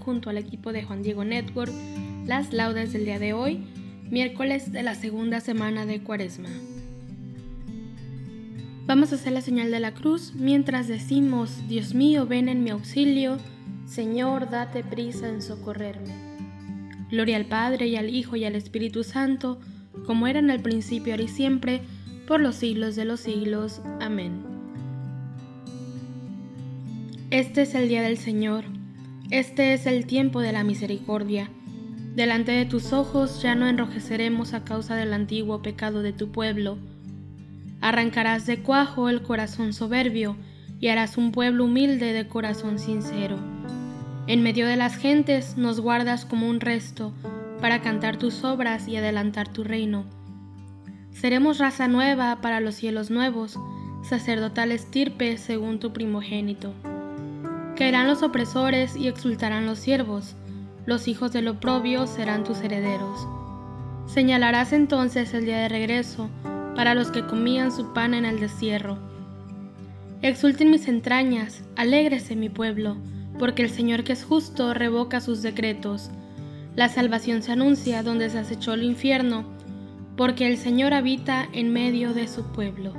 Junto al equipo de Juan Diego Network las laudes del día de hoy, miércoles de la segunda semana de Cuaresma. Vamos a hacer la señal de la cruz mientras decimos, Dios mío, ven en mi auxilio, Señor, date prisa en socorrerme. Gloria al Padre y al Hijo y al Espíritu Santo, como era en el principio, ahora y siempre, por los siglos de los siglos. Amén. Este es el día del Señor, este es el tiempo de la misericordia. Delante de tus ojos ya no enrojeceremos a causa del antiguo pecado de tu pueblo. Arrancarás de cuajo el corazón soberbio y harás un pueblo humilde de corazón sincero. En medio de las gentes nos guardas como un resto para cantar tus obras y adelantar tu reino. Seremos raza nueva para los cielos nuevos, sacerdotal estirpe según tu primogénito. Caerán los opresores y exultarán los siervos, los hijos del oprobio serán tus herederos. Señalarás entonces el día de regreso para los que comían su pan en el destierro. Exulten mis entrañas, alégrese mi pueblo, porque el Señor que es justo revoca sus decretos. La salvación se anuncia donde se acechó el infierno, porque el Señor habita en medio de su pueblo.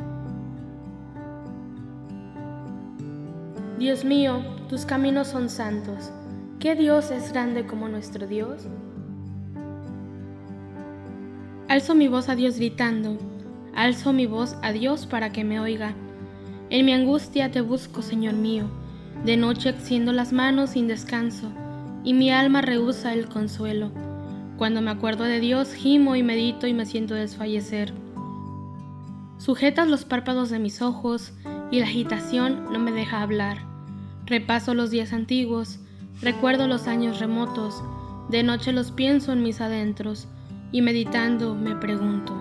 Dios mío, tus caminos son santos. ¿Qué Dios es grande como nuestro Dios? Alzo mi voz a Dios gritando, alzo mi voz a Dios para que me oiga. En mi angustia te busco, Señor mío. De noche extiendo las manos sin descanso, y mi alma rehúsa el consuelo. Cuando me acuerdo de Dios, gimo y medito y me siento desfallecer. Sujetas los párpados de mis ojos, y la agitación no me deja hablar. Repaso los días antiguos, recuerdo los años remotos, de noche los pienso en mis adentros, y meditando me pregunto,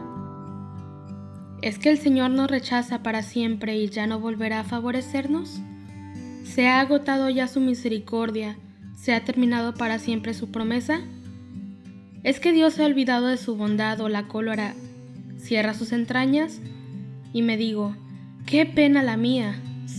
¿es que el Señor nos rechaza para siempre y ya no volverá a favorecernos? ¿Se ha agotado ya su misericordia? ¿Se ha terminado para siempre su promesa? ¿Es que Dios se ha olvidado de su bondad o la cólera cierra sus entrañas? Y me digo, qué pena la mía,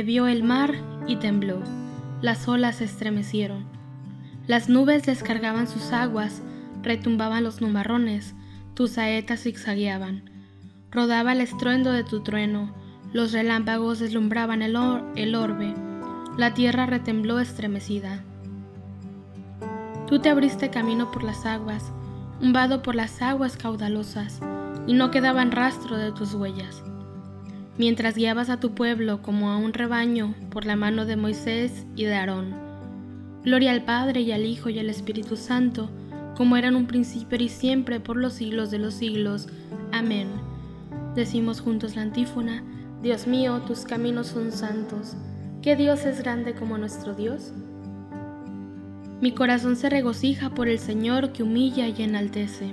vio el mar y tembló, las olas se estremecieron. Las nubes descargaban sus aguas, retumbaban los nubarrones, tus saetas zigzagueaban. Rodaba el estruendo de tu trueno, los relámpagos deslumbraban el, orbe, la tierra retembló estremecida. Tú te abriste camino por las aguas, un por las aguas caudalosas, y no quedaban rastro de tus huellas mientras guiabas a tu pueblo como a un rebaño por la mano de Moisés y de Aarón. Gloria al Padre y al Hijo y al Espíritu Santo, como era en un principio y siempre, por los siglos de los siglos. Amén. Decimos juntos la antífona, Dios mío, tus caminos son santos. ¿Qué Dios es grande como nuestro Dios? Mi corazón se regocija por el Señor que humilla y enaltece.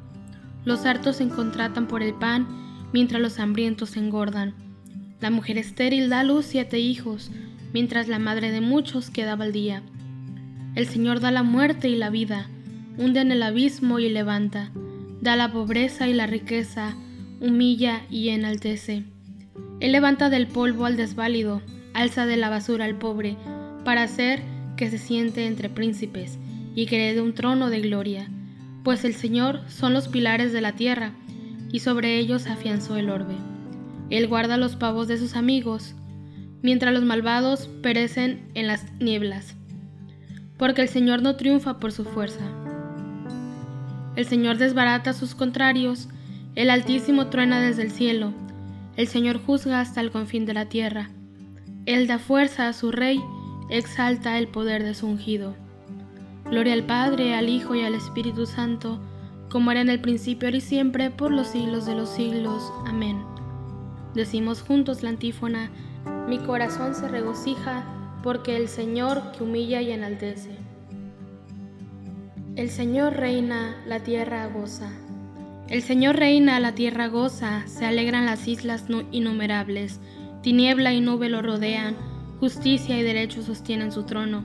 Los hartos se contratan por el pan, mientras los hambrientos se engordan. La mujer estéril da a luz siete hijos, mientras la madre de muchos quedaba al día. El Señor da la muerte y la vida, hunde en el abismo y levanta, da la pobreza y la riqueza, humilla y enaltece. Él levanta del polvo al desválido, alza de la basura al pobre, para hacer que se siente entre príncipes y le dé un trono de gloria, pues el Señor son los pilares de la tierra, y sobre ellos afianzó el orbe. Él guarda los pavos de sus amigos, mientras los malvados perecen en las nieblas porque el Señor no triunfa por su fuerza. El Señor desbarata a sus contrarios, el Altísimo truena desde el cielo, el Señor juzga hasta el confín de la tierra. Él da fuerza a su rey, exalta el poder de su ungido. Gloria al Padre, al Hijo y al Espíritu Santo, como era en el principio, ahora y siempre, por los siglos de los siglos. Amén. Decimos juntos la antífona, mi corazón se regocija porque el Señor que humilla y enaltece. El Señor reina, la tierra goza. El Señor reina, la tierra goza, se alegran las islas innumerables, tiniebla y nube lo rodean, justicia y derecho sostienen su trono.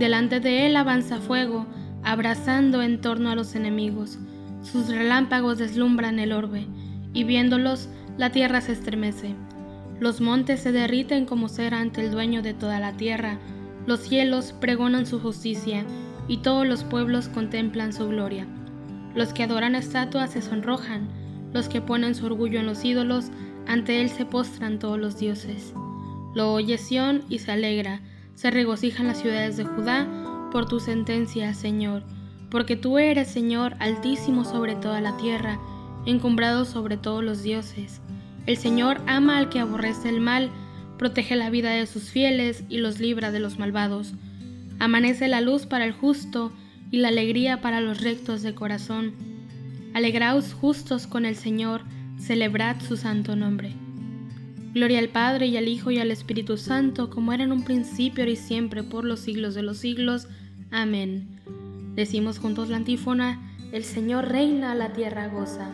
Delante de él avanza fuego, abrazando en torno a los enemigos. Sus relámpagos deslumbran el orbe, y viéndolos la tierra se estremece. Los montes se derriten como cera ante el dueño de toda la tierra, los cielos pregonan su justicia, y todos los pueblos contemplan su gloria. Los que adoran estatuas se sonrojan, los que ponen su orgullo en los ídolos, ante él se postran todos los dioses. Lo oye Sión y se alegra, se regocijan las ciudades de Judá por tu sentencia, Señor, porque tú eres, Señor, altísimo sobre toda la tierra, encumbrado sobre todos los dioses. El Señor ama al que aborrece el mal, protege la vida de sus fieles y los libra de los malvados. Amanece la luz para el justo y la alegría para los rectos de corazón. Alegraos justos con el Señor, celebrad su santo nombre. Gloria al Padre y al Hijo y al Espíritu Santo, como era en un principio, y siempre, por los siglos de los siglos. Amén. Decimos juntos la antífona, el Señor reina, la tierra goza.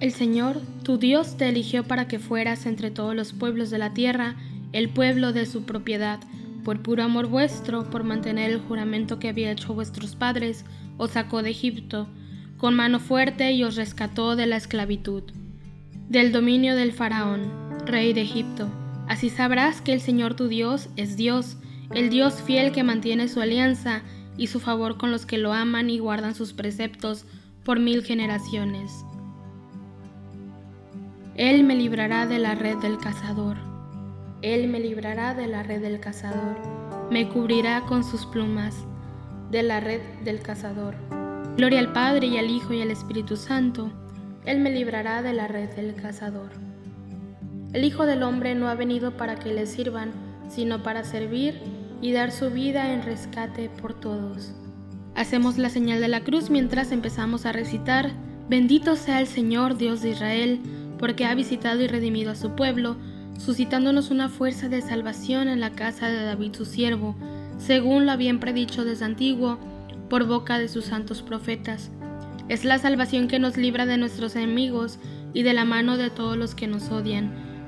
El Señor, tu Dios, te eligió para que fueras entre todos los pueblos de la tierra, el pueblo de su propiedad, por puro amor vuestro, por mantener el juramento que había hecho vuestros padres, os sacó de Egipto, con mano fuerte y os rescató de la esclavitud, del dominio del faraón, rey de Egipto. Así sabrás que el Señor tu Dios es Dios, el Dios fiel que mantiene su alianza y su favor con los que lo aman y guardan sus preceptos por mil generaciones. Él me librará de la red del cazador. Él me librará de la red del cazador. Me cubrirá con sus plumas de la red del cazador. Gloria al Padre y al Hijo y al Espíritu Santo. Él me librará de la red del cazador. El Hijo del Hombre no ha venido para que le sirvan, sino para servir y dar su vida en rescate por todos. Hacemos la señal de la cruz mientras empezamos a recitar, Bendito sea el Señor Dios de Israel, porque ha visitado y redimido a su pueblo, suscitándonos una fuerza de salvación en la casa de David su siervo, según lo habían predicho desde antiguo, por boca de sus santos profetas. Es la salvación que nos libra de nuestros enemigos y de la mano de todos los que nos odian,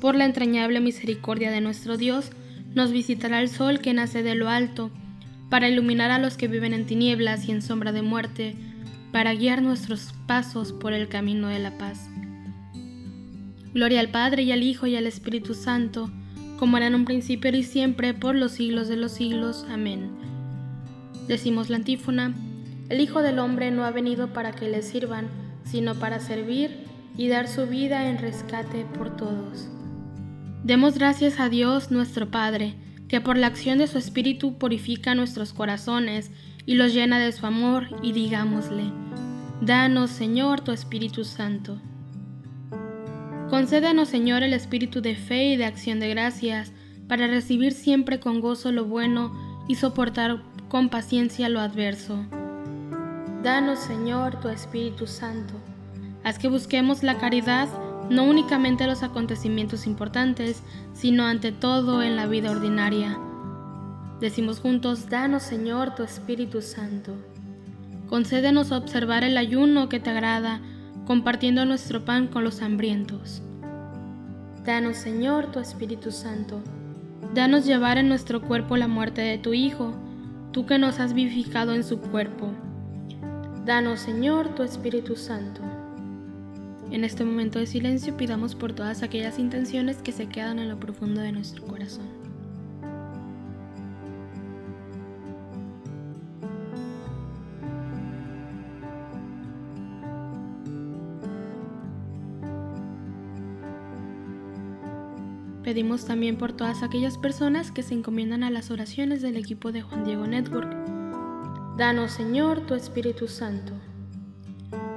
Por la entrañable misericordia de nuestro Dios, nos visitará el sol que nace de lo alto, para iluminar a los que viven en tinieblas y en sombra de muerte, para guiar nuestros pasos por el camino de la paz. Gloria al Padre y al Hijo y al Espíritu Santo, como era en un principio y siempre, por los siglos de los siglos. Amén. Decimos la antífona, el Hijo del Hombre no ha venido para que le sirvan, sino para servir y dar su vida en rescate por todos. Demos gracias a Dios nuestro Padre, que por la acción de su Espíritu purifica nuestros corazones y los llena de su amor, y digámosle, Danos, Señor, tu Espíritu Santo. Concédenos, Señor, el espíritu de fe y de acción de gracias, para recibir siempre con gozo lo bueno y soportar con paciencia lo adverso. Danos, Señor, tu Espíritu Santo. Haz que busquemos la caridad no únicamente en los acontecimientos importantes, sino ante todo en la vida ordinaria. Decimos juntos, danos, Señor, tu Espíritu Santo. Concédenos observar el ayuno que te agrada, compartiendo nuestro pan con los hambrientos. Danos, Señor, tu Espíritu Santo. Danos llevar en nuestro cuerpo la muerte de tu Hijo, tú que nos has vivificado en su cuerpo. Danos, Señor, tu Espíritu Santo. En este momento de silencio pidamos por todas aquellas intenciones que se quedan en lo profundo de nuestro corazón. Pedimos también por todas aquellas personas que se encomiendan a las oraciones del equipo de Juan Diego Network. Danos, Señor, tu Espíritu Santo.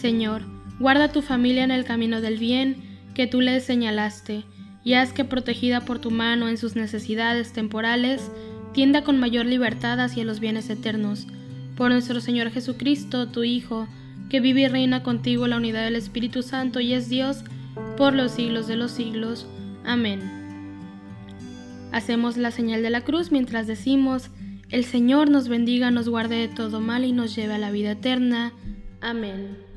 Señor, guarda tu familia en el camino del bien que tú le señalaste, y haz que protegida por tu mano en sus necesidades temporales, tienda con mayor libertad hacia los bienes eternos. Por nuestro Señor Jesucristo, tu Hijo, que vive y reina contigo en la unidad del Espíritu Santo y es Dios, por los siglos de los siglos. Amén. Hacemos la señal de la cruz mientras decimos, el Señor nos bendiga, nos guarde de todo mal y nos lleve a la vida eterna. Amén.